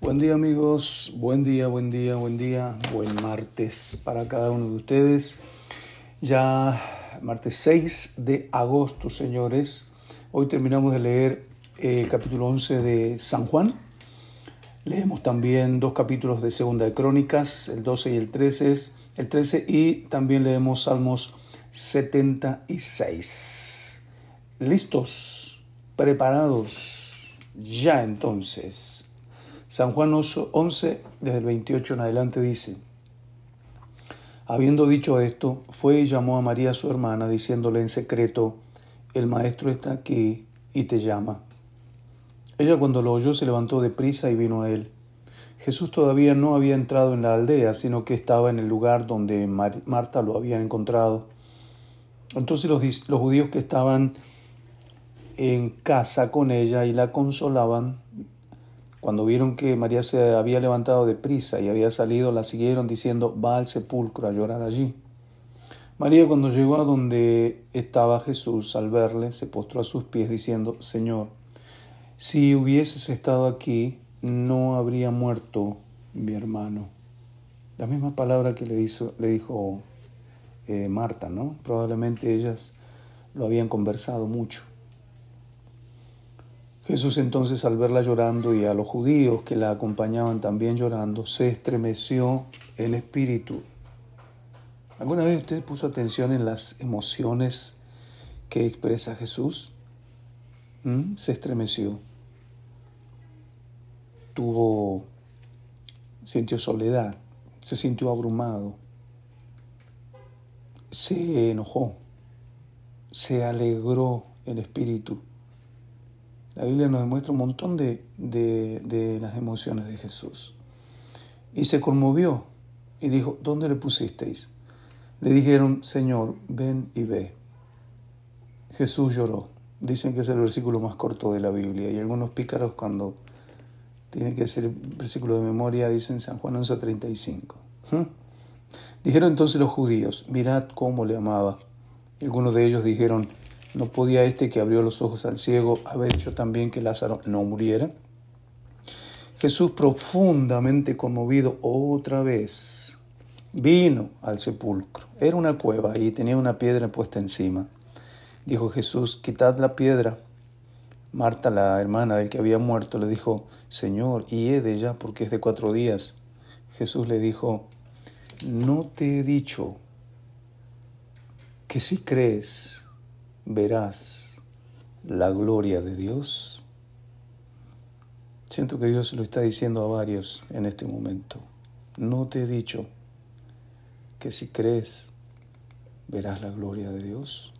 Buen día amigos, buen día, buen día, buen día, buen martes para cada uno de ustedes. Ya martes 6 de agosto, señores. Hoy terminamos de leer el capítulo 11 de San Juan. Leemos también dos capítulos de Segunda de Crónicas, el 12 y el 13, el 13 y también leemos Salmos 76. ¿Listos? ¿Preparados? Ya entonces. San Juan 11, desde el 28 en adelante dice, Habiendo dicho esto, fue y llamó a María su hermana, diciéndole en secreto, El maestro está aquí y te llama. Ella cuando lo oyó se levantó de prisa y vino a él. Jesús todavía no había entrado en la aldea, sino que estaba en el lugar donde Marta lo había encontrado. Entonces los, los judíos que estaban en casa con ella y la consolaban cuando vieron que María se había levantado de prisa y había salido, la siguieron diciendo, va al sepulcro a llorar allí. María cuando llegó a donde estaba Jesús, al verle, se postró a sus pies diciendo, Señor, si hubieses estado aquí, no habría muerto mi hermano. La misma palabra que le, hizo, le dijo eh, Marta, ¿no? Probablemente ellas lo habían conversado mucho. Jesús entonces al verla llorando y a los judíos que la acompañaban también llorando, se estremeció el espíritu. ¿Alguna vez usted puso atención en las emociones que expresa Jesús? ¿Mm? Se estremeció. Tuvo, sintió soledad, se sintió abrumado, se enojó, se alegró el espíritu la Biblia nos demuestra un montón de, las emociones de Jesús. Y se conmovió y dijo, ¿dónde le pusisteis? Le dijeron, Señor, ven y ve. Jesús lloró. Dicen que es el versículo más corto de la Biblia. Y algunos pícaros cuando tienen que ser versículo de memoria dicen San Juan 11:35. ¿Mm? Dijeron entonces los judíos, mirad cómo le amaba. Y algunos de ellos dijeron, ¿No podía este que abrió los ojos al ciego haber hecho también que Lázaro no muriera? Jesús, profundamente conmovido otra vez, vino al sepulcro. Era una cueva y tenía una piedra puesta encima. Dijo Jesús, quitad la piedra. Marta, la hermana del que había muerto, le dijo, Señor, y he de ella porque es de cuatro días. Jesús le dijo, no te he dicho que si crees, verás la gloria de Dios? Siento que Dios lo está diciendo a varios en este momento. No te he dicho que si crees, verás la gloria de Dios.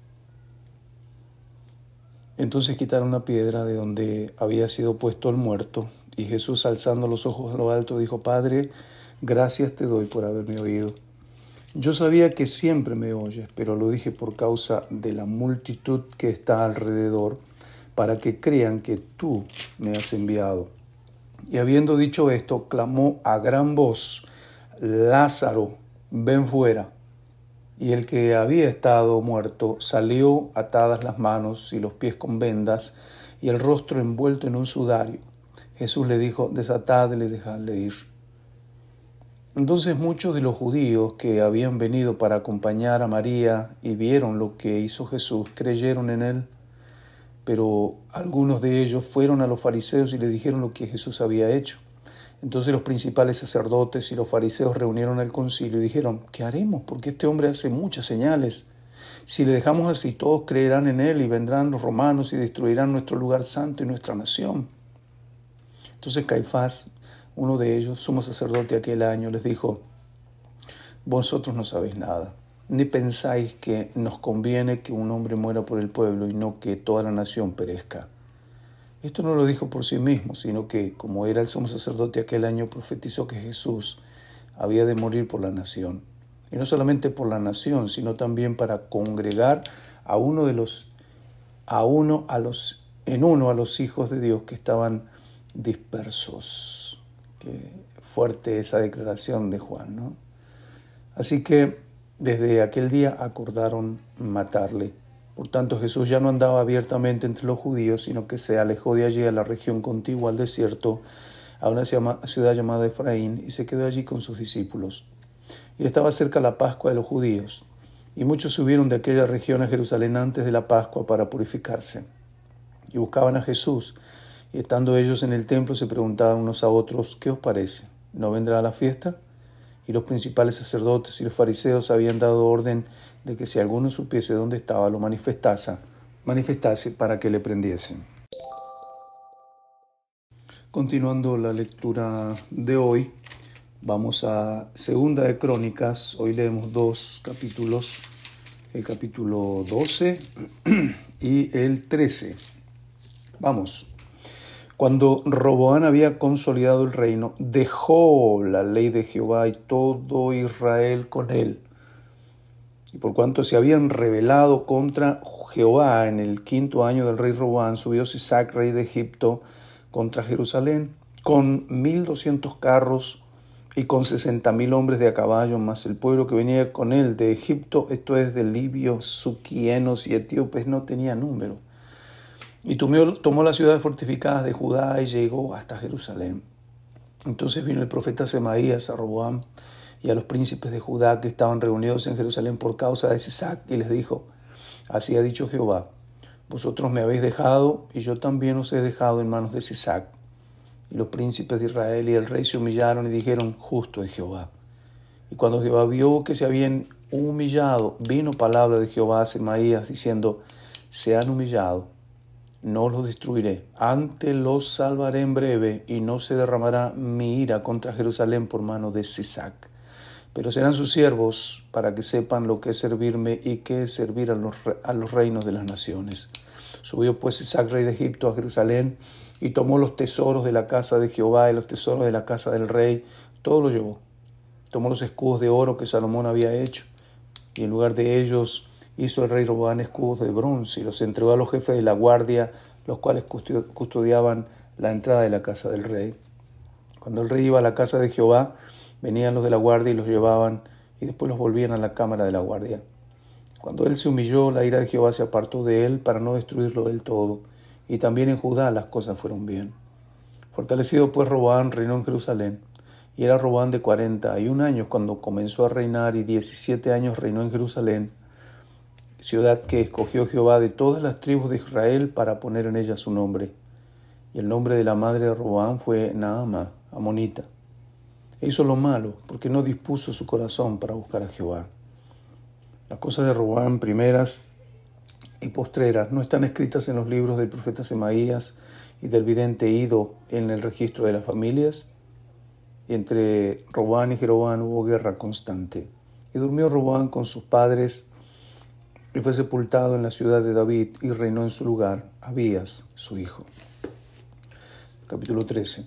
Entonces quitaron la piedra de donde había sido puesto el muerto y Jesús alzando los ojos a lo alto dijo, Padre, gracias te doy por haberme oído. Yo sabía que siempre me oyes, pero lo dije por causa de la multitud que está alrededor, para que crean que tú me has enviado. Y habiendo dicho esto, clamó a gran voz, Lázaro, ven fuera. Y el que había estado muerto salió atadas las manos y los pies con vendas y el rostro envuelto en un sudario. Jesús le dijo, desatadle y dejadle ir. Entonces muchos de los judíos que habían venido para acompañar a María y vieron lo que hizo Jesús, creyeron en él, pero algunos de ellos fueron a los fariseos y le dijeron lo que Jesús había hecho. Entonces los principales sacerdotes y los fariseos reunieron al concilio y dijeron, ¿qué haremos? Porque este hombre hace muchas señales. Si le dejamos así, todos creerán en él y vendrán los romanos y destruirán nuestro lugar santo y nuestra nación. Entonces Caifás, uno de ellos, sumo sacerdote aquel año, les dijo, vosotros no sabéis nada, ni pensáis que nos conviene que un hombre muera por el pueblo y no que toda la nación perezca. Esto no lo dijo por sí mismo, sino que, como era el sumo sacerdote aquel año, profetizó que Jesús había de morir por la nación. Y no solamente por la nación, sino también para congregar a uno de los, a uno, a los, en uno a los hijos de Dios que estaban dispersos. Fuerte esa declaración de Juan, ¿no? Así que desde aquel día acordaron matarle. Por tanto, Jesús ya no andaba abiertamente entre los judíos, sino que se alejó de allí a la región contigua al desierto, a una ciudad llamada Efraín y se quedó allí con sus discípulos. Y estaba cerca la Pascua de los judíos, y muchos subieron de aquella región a Jerusalén antes de la Pascua para purificarse. Y buscaban a Jesús, y estando ellos en el templo se preguntaban unos a otros, ¿qué os parece? ¿No vendrá a la fiesta? Y los principales sacerdotes y los fariseos habían dado orden de que si alguno supiese dónde estaba, lo manifestase, manifestase para que le prendiesen. Continuando la lectura de hoy, vamos a Segunda de Crónicas. Hoy leemos dos capítulos, el capítulo 12 y el 13. Vamos. Cuando Roboán había consolidado el reino, dejó la ley de Jehová y todo Israel con él. Y por cuanto se habían rebelado contra Jehová en el quinto año del rey Roboán, subió Sisac, rey de Egipto, contra Jerusalén, con mil doscientos carros y con sesenta mil hombres de a caballo, más el pueblo que venía con él de Egipto, esto es de libios, suquienos y etíopes, no tenía número. Y tomó, las ciudades fortificadas de Judá y llegó hasta Jerusalén. Entonces vino el profeta Semaías a Roboam y a los príncipes de Judá que estaban reunidos en Jerusalén por causa de Sisac y les dijo, así ha dicho Jehová, vosotros me habéis dejado y yo también os he dejado en manos de Sisac. Y los príncipes de Israel y el rey se humillaron y dijeron, justo es Jehová. Y cuando Jehová vio que se habían humillado, vino palabra de Jehová a Semaías diciendo, se han humillado, no los destruiré, antes los salvaré en breve y no se derramará mi ira contra Jerusalén por mano de Sisac. Pero serán sus siervos para que sepan lo que es servirme y qué es servir a los, reinos de las naciones. Subió pues Isaac, rey de Egipto, a Jerusalén y tomó los tesoros de la casa de Jehová y los tesoros de la casa del rey, todo lo llevó. Tomó los escudos de oro que Salomón había hecho y en lugar de ellos hizo el rey Roboán escudos de bronce y los entregó a los jefes de la guardia, los cuales custodiaban la entrada de la casa del rey. Cuando el rey iba a la casa de Jehová, venían los de la guardia y los llevaban y después los volvían a la cámara de la guardia. Cuando él se humilló, la ira de Jehová se apartó de él para no destruirlo del todo. Y también en Judá las cosas fueron bien. Fortalecido pues Roboán reinó en Jerusalén. Y era Roboán de cuarenta y un años cuando comenzó a reinar y diecisiete años reinó en Jerusalén, ciudad que escogió Jehová de todas las tribus de Israel para poner en ella su nombre. Y el nombre de la madre de Roboán fue Naama, amonita. E hizo lo malo, porque no dispuso su corazón para buscar a Jehová. Las cosas de Roboam primeras y postreras no están escritas en los libros del profeta Semaías y del vidente Ido en el registro de las familias. Y entre Roboam y Jeroboam hubo guerra constante. Y durmió Roboam con sus padres y fue sepultado en la ciudad de David y reinó en su lugar Abías, su hijo. Capítulo 13.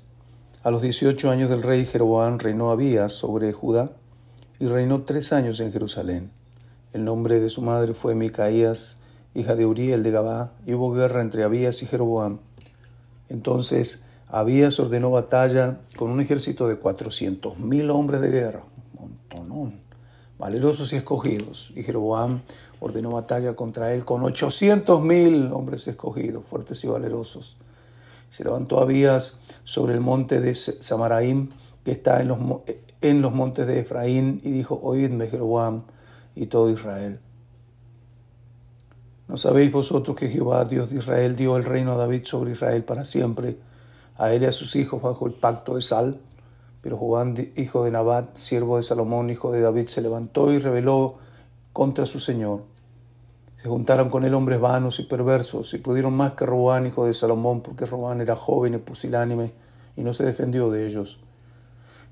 A los 18 años del rey Jeroboam reinó Abías sobre Judá y reinó tres años en Jerusalén. El nombre de su madre fue Micaías, hija de Uriel de Gabá, y hubo guerra entre Abías y Jeroboam. Entonces Abías ordenó batalla con un ejército de cuatrocientos mil hombres de guerra, montonón, valerosos y escogidos. Y Jeroboam ordenó batalla contra él con ochocientos mil hombres escogidos, fuertes y valerosos. Se levantó Abías sobre el monte de Samaraim, que está en los, en los montes de Efraín, y dijo, oídme, Jeroboam, y todo Israel. ¿No sabéis vosotros que Jehová, Dios de Israel, dio el reino a David sobre Israel para siempre, a él y a sus hijos bajo el pacto de sal? Pero Joán, hijo de Nabat, siervo de Salomón, hijo de David, se levantó y rebeló contra su señor. Se juntaron con él hombres vanos y perversos, y pudieron más que Robán, hijo de Salomón, porque Robán era joven y pusilánime, y no se defendió de ellos.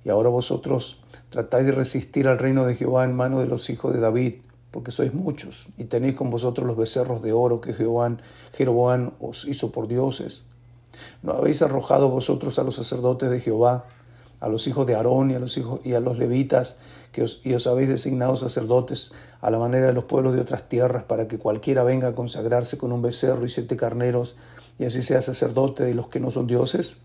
Y ahora vosotros tratáis de resistir al reino de Jehová en mano de los hijos de David, porque sois muchos, y tenéis con vosotros los becerros de oro que Jehová, Jeroboam os hizo por dioses. ¿No habéis arrojado vosotros a los sacerdotes de Jehová, a los hijos de Aarón y a los hijos y a los levitas, que os, y os habéis designado sacerdotes a la manera de los pueblos de otras tierras, para que cualquiera venga a consagrarse con un becerro y siete carneros, y así sea sacerdote de los que no son dioses?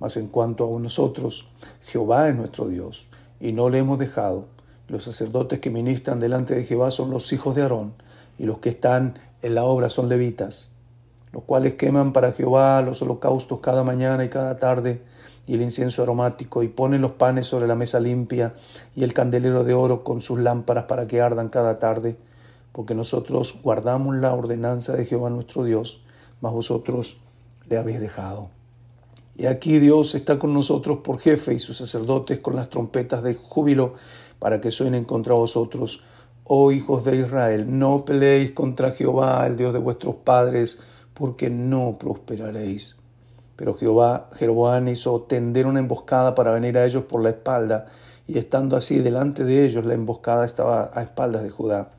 Mas en cuanto a nosotros, Jehová es nuestro Dios, y no le hemos dejado. Los sacerdotes que ministran delante de Jehová son los hijos de Aarón, y los que están en la obra son levitas. Los cuales queman para Jehová los holocaustos cada mañana y cada tarde, y el incienso aromático, y ponen los panes sobre la mesa limpia, y el candelero de oro con sus lámparas para que ardan cada tarde, porque nosotros guardamos la ordenanza de Jehová nuestro Dios, mas vosotros le habéis dejado. Y aquí Dios está con nosotros por jefe y sus sacerdotes con las trompetas de júbilo para que suenen contra vosotros. Oh hijos de Israel, no peleéis contra Jehová, el Dios de vuestros padres, porque no prosperaréis. Pero Jehová, Jeroboam hizo tender una emboscada para venir a ellos por la espalda, y estando así delante de ellos, la emboscada estaba a espaldas de Judá.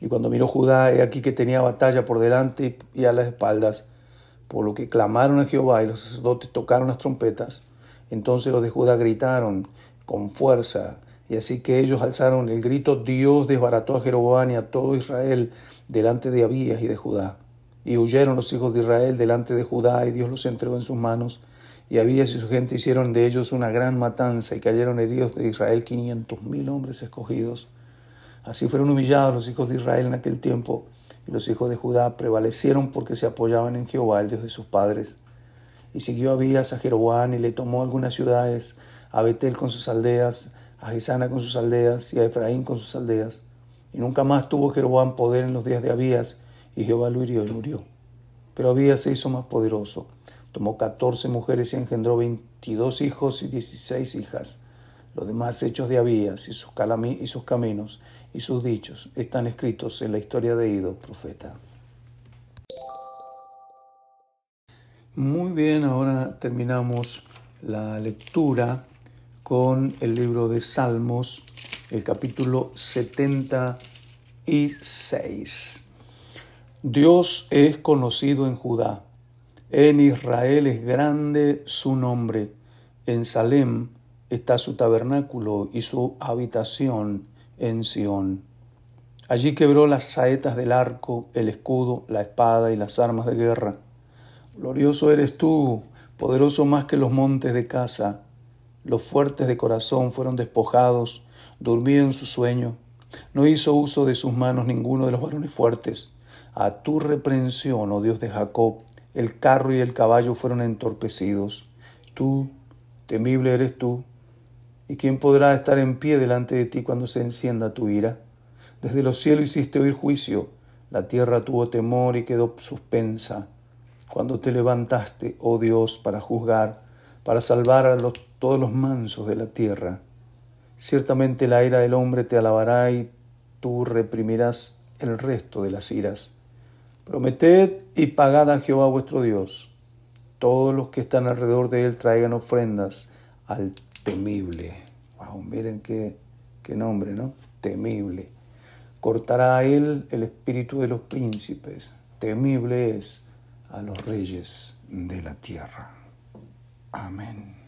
Y cuando miró Judá, he aquí que tenía batalla por delante y a las espaldas por lo que clamaron a Jehová y los sacerdotes tocaron las trompetas. Entonces los de Judá gritaron con fuerza, y así que ellos alzaron el grito, Dios desbarató a Jeroboam y a todo Israel delante de Abías y de Judá. Y huyeron los hijos de Israel delante de Judá, y Dios los entregó en sus manos. Y Abías y su gente hicieron de ellos una gran matanza, y cayeron heridos de Israel quinientos mil hombres escogidos. Así fueron humillados los hijos de Israel en aquel tiempo y los hijos de Judá prevalecieron porque se apoyaban en Jehová, el Dios de sus padres. Y siguió Abías a Jeroboam y le tomó algunas ciudades, a Betel con sus aldeas, a Gisana con sus aldeas y a Efraín con sus aldeas. Y nunca más tuvo Jeroboam poder en los días de Abías, y Jehová lo hirió y murió. Pero Abías se hizo más poderoso. Tomó catorce mujeres y engendró veintidós hijos y dieciséis hijas. Los demás hechos de Abías y sus, y sus caminos y sus dichos están escritos en la historia de Ido, profeta. Muy bien, ahora terminamos la lectura con el libro de Salmos, el capítulo 76. Dios es conocido en Judá, en Israel es grande su nombre, en Salem está su tabernáculo y su habitación en Sión. Allí quebró las saetas del arco, el escudo, la espada y las armas de guerra. Glorioso eres tú, poderoso más que los montes de casa. Los fuertes de corazón fueron despojados, durmió en su sueño. No hizo uso de sus manos ninguno de los varones fuertes. A tu reprensión, oh Dios de Jacob, el carro y el caballo fueron entorpecidos. Tú, temible eres tú, ¿Y quién podrá estar en pie delante de ti cuando se encienda tu ira? Desde los cielos hiciste oír juicio, la tierra tuvo temor y quedó suspensa. Cuando te levantaste, oh Dios, para juzgar, para salvar a los, todos los mansos de la tierra. Ciertamente la ira del hombre te alabará y tú reprimirás el resto de las iras. Prometed y pagad a Jehová vuestro Dios. Todos los que están alrededor de él traigan ofrendas al temible. Wow, miren qué, nombre, ¿no? Temible. Cortará a él el espíritu de los príncipes. Temible es a los reyes de la tierra. Amén.